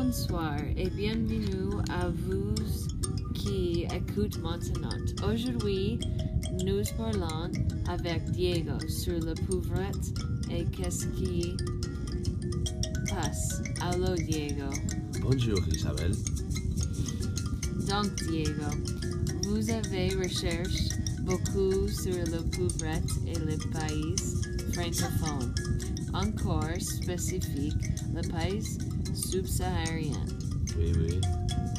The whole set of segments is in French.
Bonsoir et bienvenue à vous qui écoutent maintenant. Aujourd'hui, nous parlons avec Diego sur la pauvrette et qu'est-ce qui passe. Allô Diego. Bonjour Isabelle. Donc Diego, vous avez recherché beaucoup sur la pauvrette et les pays francophones. Encore spécifique, le pays subsaharien Oui, oui.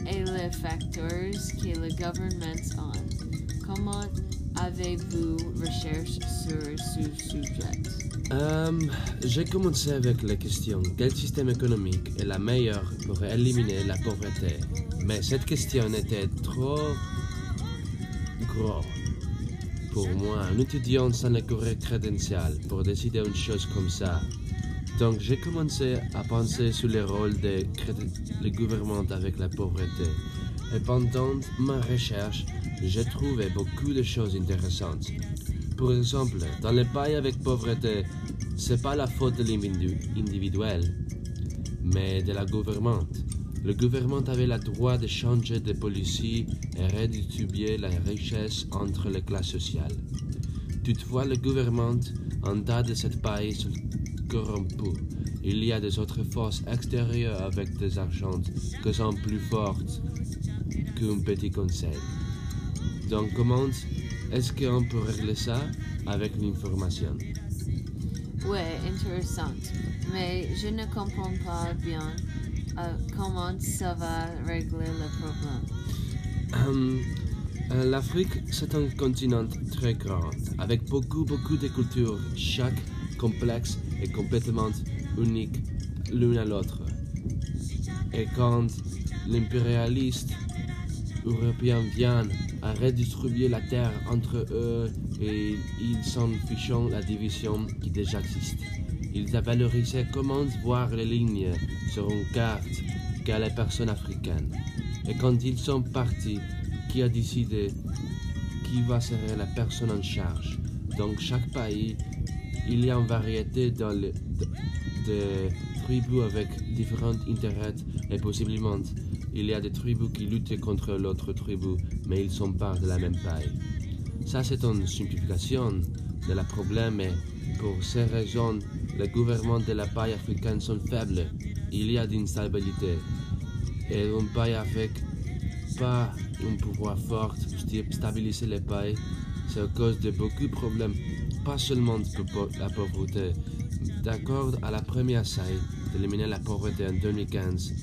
et les facteurs que le gouvernement ont. Comment avez-vous recherché sur ce sujet? Euh, J'ai commencé avec la question quel système économique est la meilleure pour éliminer la pauvreté? Mais cette question était trop gros pour moi, un étudiant sans les correctes crédentials pour décider une chose comme ça. Donc j'ai commencé à penser sur le rôle des le gouvernement avec la pauvreté. Et pendant ma recherche, j'ai trouvé beaucoup de choses intéressantes. Par exemple, dans les pays avec pauvreté, c'est pas la faute de l'individuel, mais de la gouvernement. Le gouvernement avait le droit de changer de policy et redistribuer la richesse entre les classes sociales. Toutefois, le gouvernement, en tas de ce pays, sont corrompus. Il y a des autres forces extérieures avec des argents qui sont plus fortes qu'un petit conseil. Donc, comment est-ce qu'on peut régler ça avec l'information? Ouais, intéressant. Mais je ne comprends pas bien comment ça va régler le problème. Hum, euh, L'Afrique, c'est un continent très grand, avec beaucoup, beaucoup de cultures, chaque complexe et complètement unique l'une à l'autre. Et quand l'impérialiste européen vient à redistribuer la terre entre eux et ils s'en fichent la division qui déjà existe. Ils a valorisé comment voir les lignes sur une carte qu'à les personnes africaines. Et quand ils sont partis, qui a décidé qui va serrer la personne en charge? Donc chaque pays, il y a une variété de, tribus avec différents intérêts et possiblement il y a des tribus qui luttent contre l'autre tribu, mais ils sont pas de la même paille. Ça, c'est une simplification de la problème pour ces raisons, les gouvernements de la paille africaine sont faibles. Il y a d'instabilité. Et un pays avec pas un pouvoir fort pour stabiliser les pays, c'est cause de beaucoup de problèmes, pas seulement la pauvreté. D'accord à la première saille d'éliminer la pauvreté en 2015,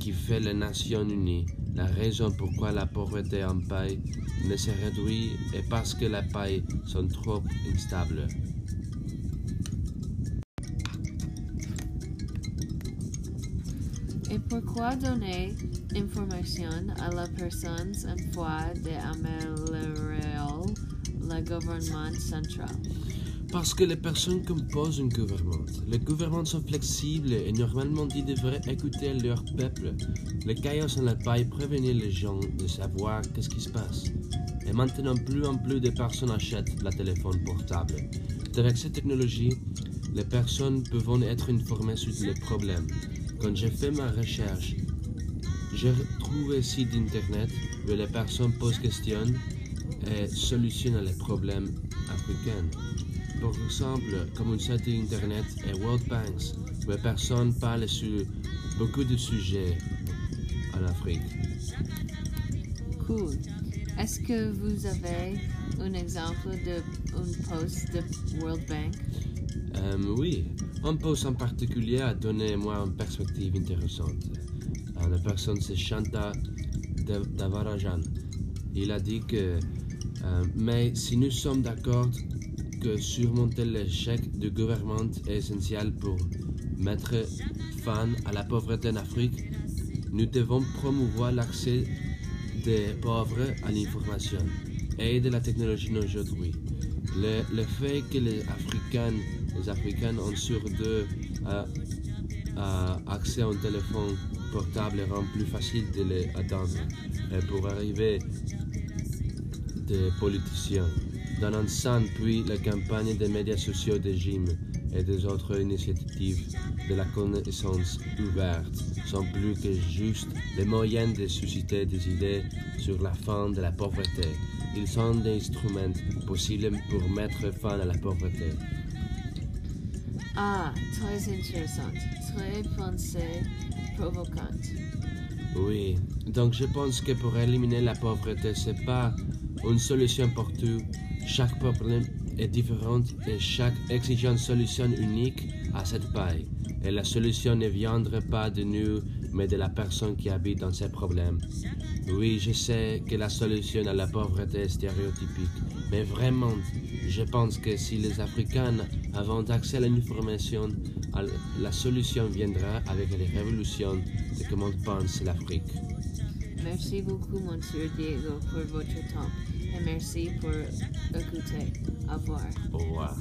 qui fait les Nations Unies, la raison pourquoi la pauvreté en pays ne se réduit est parce que les pays sont trop instables. Et pourquoi donner information à la personne en fois d'améliorer le gouvernement central? Parce que les personnes composent un gouvernement. Les gouvernements sont flexibles et normalement ils devraient écouter leur peuple. Le chaos en la paille prévenir les gens de savoir qu'est-ce qui se passe. Et maintenant, plus en plus de personnes achètent la téléphone portable. Avec cette technologie, les personnes peuvent être informées sur les problèmes. Quand j'ai fait ma recherche, j'ai trouvé sites internet où les personnes posent questions et solutionnent les problèmes africains. Par exemple, comme un site internet et World Banks, où les personnes parlent sur beaucoup de sujets en Afrique. Cool. Est-ce que vous avez un exemple d'un post de World Bank? Euh, oui, un post en particulier a donné moi une perspective intéressante. Euh, la personne c'est Shanta Davarajan. Il a dit que, euh, mais si nous sommes d'accord que surmonter l'échec du gouvernement est essentiel pour mettre fin à la pauvreté en Afrique, nous devons promouvoir l'accès des pauvres à l'information et de la technologie aujourd'hui. Le, le, fait que les Africains, les Africains ont sur deux euh, euh, accès à un téléphone portable rend plus facile de les atteindre et pour arriver des politiciens. Dans l'ensemble, puis la campagne des médias sociaux de Jim et des autres initiatives de la connaissance ouverte sont plus que juste des moyens de susciter des idées sur la fin de la pauvreté. Ils sont des instruments possibles pour mettre fin à la pauvreté. Ah, très intéressant, très pensée provocante. Oui, donc je pense que pour éliminer la pauvreté, c'est pas une solution pour tout. Chaque problème est différent et chaque exigence solution unique à cette paille. Et la solution ne viendrait pas de nous, mais de la personne qui habite dans ces problèmes. Oui, je sais que la solution à la pauvreté est stéréotypique, mais vraiment, je pense que si les Africains avaient accès à l'information, la solution viendra avec les révolutions de comment pense l'Afrique. Merci beaucoup, Monsieur Diego, pour votre temps et merci pour écouter. Au revoir. Au revoir.